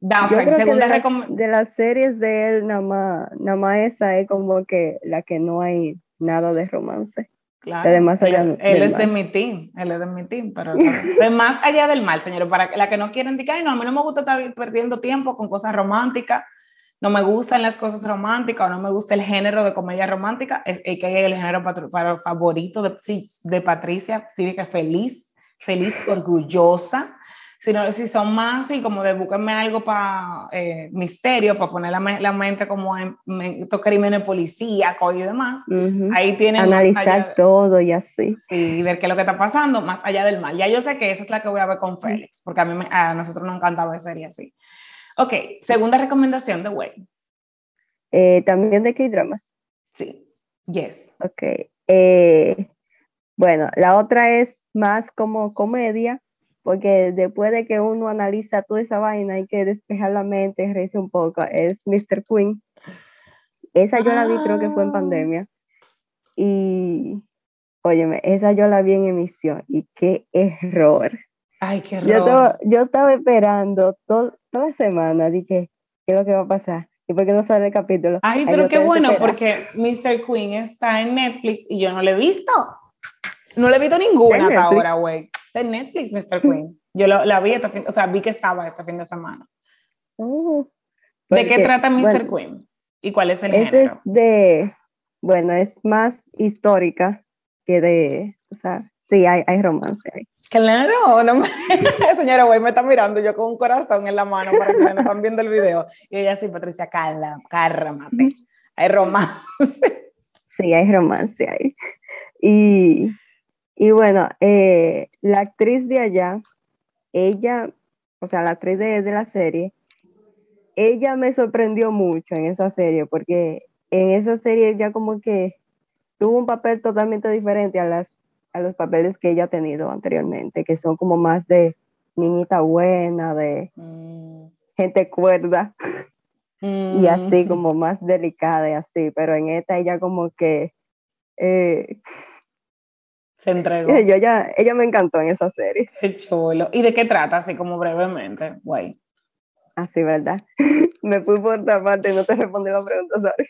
Yo creo que de, las series de él, nada más, nada más esa es como que la que no hay nada de romance. Claro, él, es de mi team, él es de mi team, pero de más allá del mal, señores, para la que no quieren indicar, no, a mí no me gusta estar perdiendo tiempo con cosas románticas, no me gustan las cosas románticas o no me gusta el género de comedia romántica, es, es que el género para, favorito de, de Patricia, sí, que feliz, feliz, orgullosa, sino si son más así como de búsquenme algo para eh, misterio, para poner la, la, mente como en, estos crímenes policíacos y demás, ahí tienen analizar todo y así. Sí, ver qué es lo que está pasando más allá del mal. Ya yo sé que esa es la que voy a ver con Félix, porque a, mí a nosotros nos encantaba ver serie así. Ok, segunda recomendación de Wayne. Eh, También de K-dramas. Sí, yes. Ok. Eh, bueno, la otra es más como comedia, porque después de que uno analiza toda esa vaina hay que despejar la mente, reírse un poco, es Mr. Queen. Esa yo la vi creo que fue en ah. pandemia. Y, óyeme, esa yo la vi en emisión y qué error. Ay, qué error. Yo estaba, esperando toda la semana, dije, ¿qué es lo que va a pasar? ¿Y por qué no sale el capítulo? Ay, pero qué bueno, porque Mr. Queen está en Netflix y yo no lo he visto. No le he visto ninguna hasta ahora, güey de Netflix, Mr. Queen. Yo lo, la vi, este o sea, vi que estaba este fin de semana. Oh, ¿De qué trata Mr. Queen? ¿Y cuál es el género? Es de, bueno, es más histórica que de, o sea, sí, hay, hay romance ahí. Claro, no me... [LAUGHS] señora güey me está mirando yo con un corazón en la mano para que no están viendo el video. Y ella sí, Patricia, calma, cálmate. Hay romance. Sí, hay romance ahí. Y, y bueno, eh, la actriz de allá, ella, o sea, la actriz de, de, la serie, ella me sorprendió mucho en esa serie, porque en esa serie ella como que tuvo un papel totalmente diferente a, las, a los papeles que ella ha tenido anteriormente, que son como más de niñita buena, de mm. gente cuerda, [LAUGHS] y así mm. como más delicada y así, pero en esta ella como que... Eh, se entregó. ella, ella me encantó en esa serie. [LAUGHS] Qué chulo. ¿Y de qué trata? Así como brevemente. Guay. Así, ¿verdad? [LAUGHS] me fui por otra parte y no te respondí la pregunta, sorry.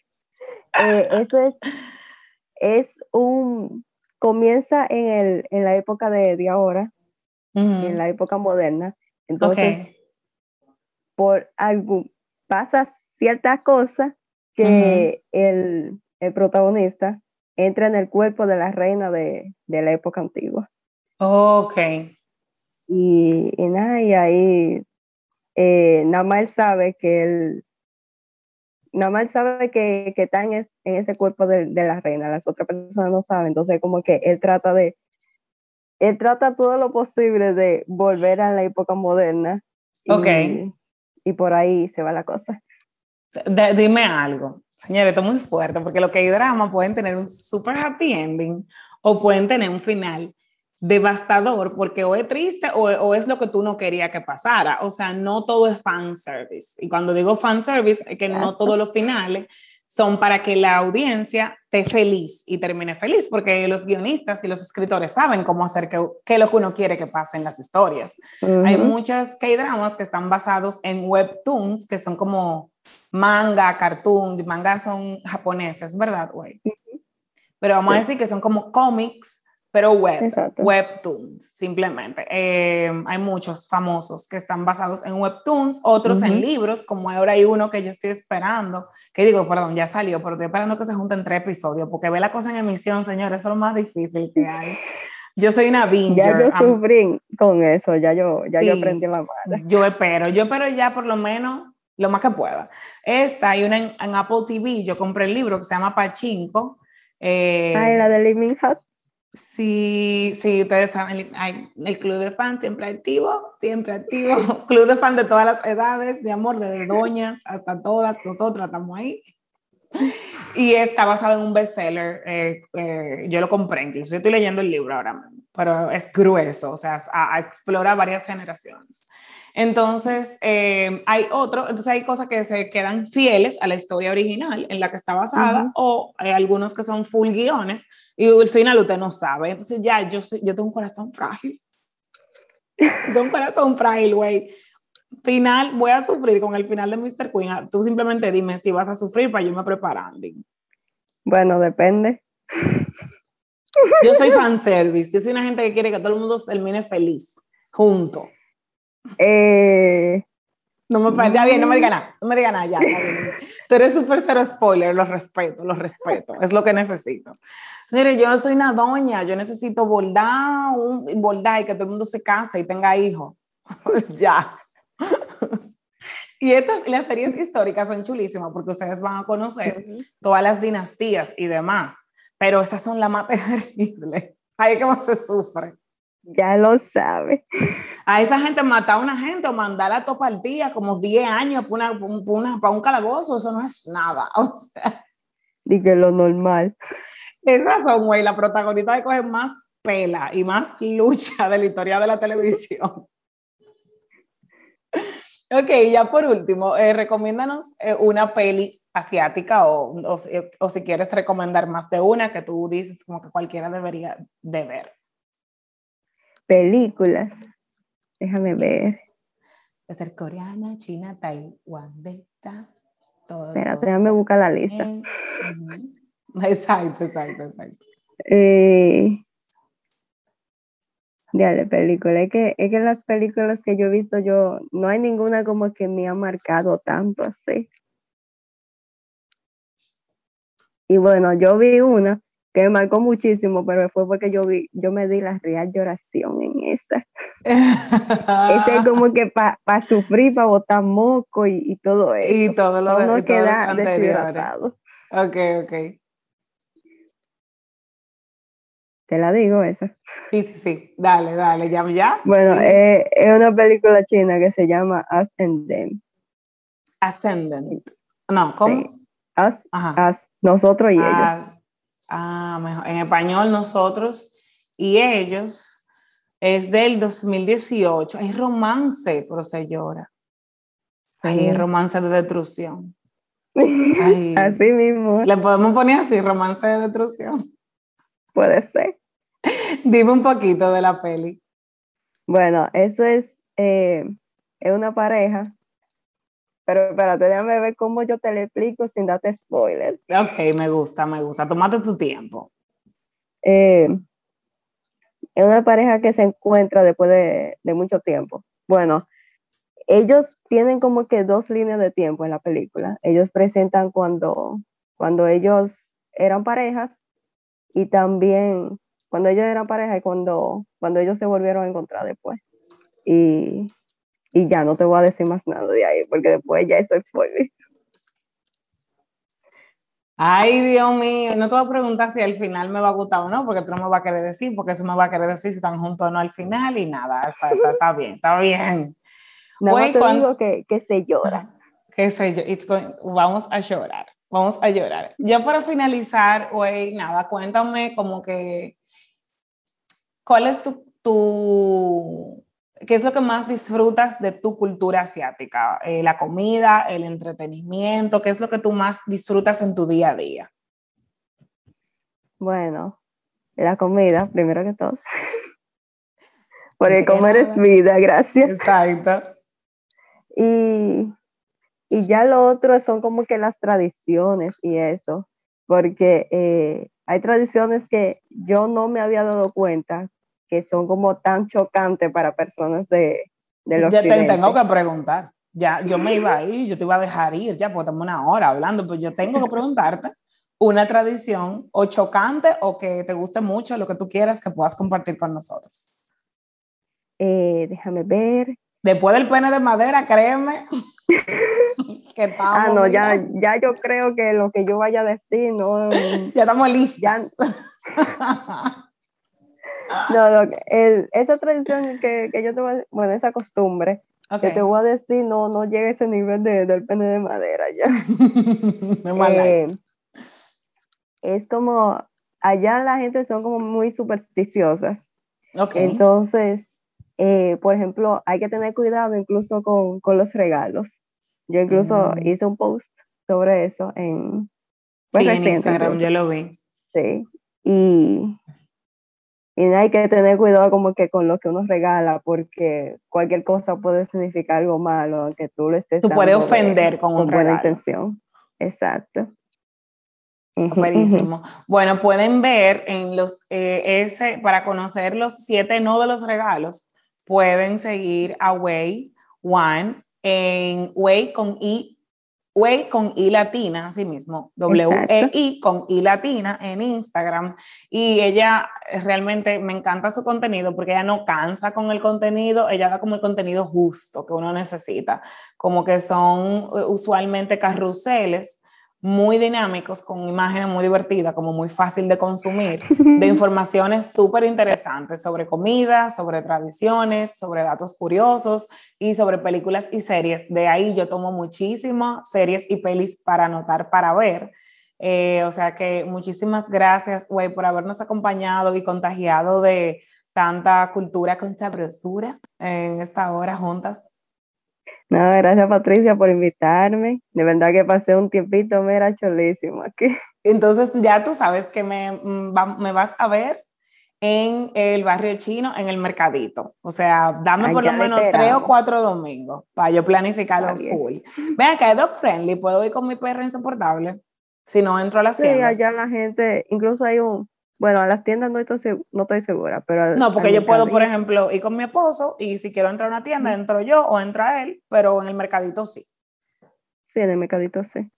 Eh, [LAUGHS] eso es, es un, comienza en, el, en la época de, de ahora, en la época moderna. Entonces, por algo, pasa ciertas cosas que el, el, protagonista entra en el cuerpo de la reina de, de la época antigua. ok. Y, y nada, y ahí eh, nada más él sabe que él, nada más sabe que, que está en, ese cuerpo de, de, la reina, las otras personas no saben, entonces como que él trata de, él trata todo lo posible de volver a la época moderna. Ok. Y, por ahí se va la cosa. dime algo, señores, esto es muy fuerte, porque lo que hay drama pueden tener un super happy ending o pueden tener un final devastador porque o es triste o, o, es lo que tú no querías que pasara. O sea, no todo es fan service. Y cuando digo fan service, es que no todos los finales son para que la audiencia esté feliz y termine feliz, porque los guionistas y los escritores saben cómo hacer que, que lo que uno quiere que pase en las historias. Hay muchas K-dramas que están basados en webtoons, que son como manga, cartoon, manga son japoneses, ¿verdad, güey? Pero vamos a decir que son como cómics pero web, webtoons, simplemente. Eh, hay muchos famosos que están basados en webtoons, otros en libros, como ahora hay uno que yo estoy esperando, que digo, perdón, ya salió, pero estoy esperando que se junten tres episodios, porque ve la cosa en emisión, señores, eso es lo más difícil que hay. Yo soy una [LAUGHS] binger. Ya yo sufrí con eso, ya yo, ya yo aprendí la madre. Yo espero, yo espero ya por lo menos lo más que pueda. Esta hay una en, Apple TV, yo compré el libro que se llama Pachinko. Eh, Ay, la de Living Hut. Sí, sí, ustedes saben, el club de fans siempre activo, siempre activo, [LAUGHS] club de fans de todas las edades, de amor, desde doñas hasta todas, nosotras estamos ahí. Y está basado en un bestseller, eh, eh, yo lo compré, incluso yo estoy leyendo el libro ahora mismo, pero es grueso, o sea, explora varias generaciones. Entonces, eh, hay otro, entonces hay cosas que se quedan fieles a la historia original en la que está basada, o hay algunos que son full guiones, y al final usted no sabe. Entonces ya, yo, yo tengo un corazón frágil. tengo un corazón frágil, güey. Final, voy a sufrir con el final de Mr. Queen. Ah, tú simplemente dime si vas a sufrir para yo me preparando. Bueno, depende. Yo soy fanservice. Yo soy una gente que quiere que todo el mundo termine feliz, junto. Eh, no me, ya bien, no me diga nada, no me diga nada, ya. Tú eres súper cero spoiler, los respeto, los respeto, es lo que necesito. Mire, yo soy una doña, yo necesito bordar, un, bordar y que todo el mundo se case y tenga hijos. [LAUGHS] ya. y estas, las series históricas son chulísimas porque ustedes van a conocer todas las dinastías y demás, pero estas son la más [LAUGHS] terrible. Ahí es como se sufre. Ya lo sabe. A esa gente matar a una gente o mandarla a topa al día como 10 años para, una, para un calabozo, eso no es nada. [LAUGHS] O sea. Lo normal. Esas son, güey, la protagonista de coger más pela y más lucha de la historia de la televisión. [LAUGHS] ok, ya por último, eh, recomiéndanos eh, una peli asiática o, o, o, si quieres recomendar más de una que tú dices como que cualquiera debería de ver películas. Déjame ver. Puede ser coreana, china, taiwanesa, todo. Espera, déjame buscar la lista. [LAUGHS] Exacto, exacto, exacto. Eh, de película. Es que, es que las películas que yo he visto, yo no hay ninguna como que me ha marcado tanto así. Y bueno, yo vi una que me marcó muchísimo, pero fue porque yo vi, yo me di la real lloración en esa. Ese es como que para pa sufrir, para botar moco y, todo eso. Y todo lo de, queda deshidratado. Ok, ok. Te la digo esa. Sí, sí, sí. Dale, dale, ya, ya. Bueno, eh, es una película china que se llama Ascendent. Ascendent. No, ¿cómo? As, as, nosotros y ellos. Ah, mejor. En español, nosotros y ellos. Es del 2018. Es romance, pero se llora. Ay, es romance de destrucción. [LAUGHS] así mismo. Le podemos poner así, romance de destrucción. Puede ser. Dime un poquito de la peli. Bueno, eso es, eh, es una pareja pero espérate, déjame ver cómo yo te lo explico sin darte spoilers. Ok, me gusta, me gusta. Tómate tu tiempo. Eh, es una pareja que se encuentra después de, de, mucho tiempo. Bueno, ellos tienen como que dos líneas de tiempo en la película. Ellos presentan cuando, cuando ellos eran parejas y también cuando ellos eran pareja y cuando, cuando ellos se volvieron a encontrar después. Y y ya no te voy a decir más nada de ahí, porque después ya eso es spoiler. Ay, Dios mío, no te voy a preguntar si al final me va a gustar o no, porque tú no me vas a querer decir, porque eso me va a querer decir si están juntos o no al final y nada, está, bien, está bien. No, te digo que, que, se llora. Que se llora, vamos a llorar, vamos a llorar. Ya para finalizar, güey, nada, cuéntame como que, ¿cuál es tu, tu ¿Qué es lo que más disfrutas de tu cultura asiática? Eh, la comida, el entretenimiento, ¿qué es lo que tú más disfrutas en tu día a día? Bueno, la comida, primero que todo. [LAUGHS] Porque comer es vida, gracias. Exacto. [LAUGHS] Y, y, ya lo otro son como que las tradiciones y eso, porque eh, hay tradiciones que yo no me había dado cuenta que son como tan chocantes para personas de, de los Ya te tengo que preguntar. Ya, yo me iba a ir, yo te iba a dejar ir ya, porque estamos una hora hablando, pero yo tengo que preguntarte una tradición o chocante o que te guste mucho, lo que tú quieras que puedas compartir con nosotros. Eh, déjame ver. Después del pene de madera, créeme. [LAUGHS] que ah, no, ya, ya yo creo que lo que yo vaya a decir, no. [LAUGHS] ya estamos listos. [LAUGHS] No, el, esa tradición que, que, yo te voy a, bueno, esa costumbre, que te voy a decir, no, no llega a ese nivel de, del pene de madera ya. [LAUGHS] eh, es como, allá la gente son como muy supersticiosas. Okay. Entonces, eh, por ejemplo, hay que tener cuidado incluso con, con los regalos. Yo incluso mm. hice un post sobre eso en, pues, sí, en Instagram, yo lo vi. Sí, y y hay que tener cuidado como que con lo que uno regala, porque cualquier cosa puede significar algo malo, aunque tú lo estés Tú puedes ofender con, con buena intención. Exacto. Buenísimo. Bueno, pueden ver en los, eh, ese, para conocer los siete no de los regalos, pueden seguir a Way One en Way con I Wei con I latina, así mismo, W-E-I con I latina en Instagram. Y ella realmente me encanta su contenido porque ella no cansa con el contenido, ella da como el contenido justo que uno necesita, como que son eh, usualmente carruseles muy dinámicos, con imágenes muy divertidas, como muy fácil de consumir, [LAUGHS] de informaciones súper interesantes sobre comida, sobre tradiciones, sobre datos curiosos y sobre películas y series. De ahí yo tomo muchísimas series y pelis para anotar, para ver. Eh, o sea que muchísimas gracias, güey, por habernos acompañado y contagiado de tanta cultura con sabrosura en esta hora juntas. No, gracias Patricia por invitarme. De verdad que pasé un tiempito, me era cholísimo aquí. Entonces ya tú sabes que me, mm, me vas a ver en el barrio chino, en el mercadito. O sea, dame por lo menos tres o cuatro domingos para yo planificarlo full. Ven acá, es dog friendly, puedo ir con mi perro insoportable si no entro a las tiendas. Sí, allá la gente, incluso hay un, bueno, a las tiendas no estoy, no estoy segura, pero... No, porque yo puedo, por ejemplo, ir con mi esposo y si quiero entrar a una tienda, entro yo o entra él, pero en el mercadito sí. Sí, en el mercadito sí.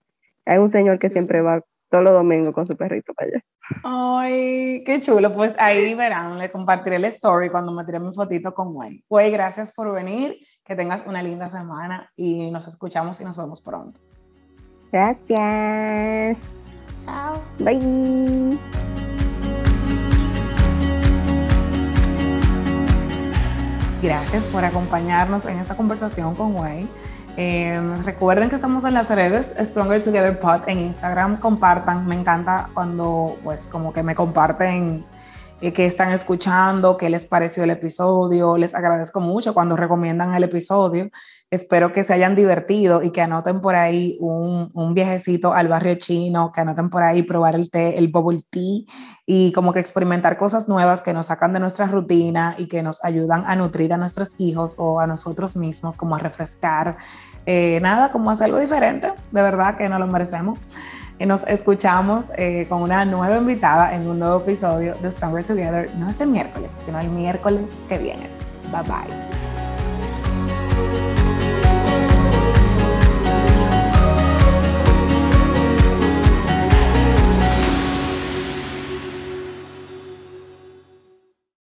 Hay un señor que siempre va todos los domingos con su perrito para allá. Ay, qué chulo. Pues ahí verán, le compartiré el story cuando me tire mi fotito con Güey. Güey, gracias por venir, que tengas una linda semana y nos escuchamos y nos vemos pronto. Gracias. Chao. Bye. Gracias por acompañarnos en esta conversación con Way. Em, recuerden que estamos en las redes Stronger Together Pod en Instagram. Compartan, me encanta cuando pues como que me comparten que están escuchando, qué les pareció el episodio. Les agradezco mucho cuando recomiendan el episodio. Espero que se hayan divertido y que anoten por ahí un, un viajecito al barrio chino, que anoten por ahí probar el té, el bubble tea y como que experimentar cosas nuevas que nos sacan de nuestra rutina y que nos ayudan a nutrir a nuestros hijos o a nosotros mismos, como a refrescar. Eh, nada, como hacer algo diferente, de verdad que no lo merecemos. Y nos escuchamos eh, con una nueva invitada en un nuevo episodio de Stronger Together, no este miércoles, sino el miércoles que viene. Bye bye.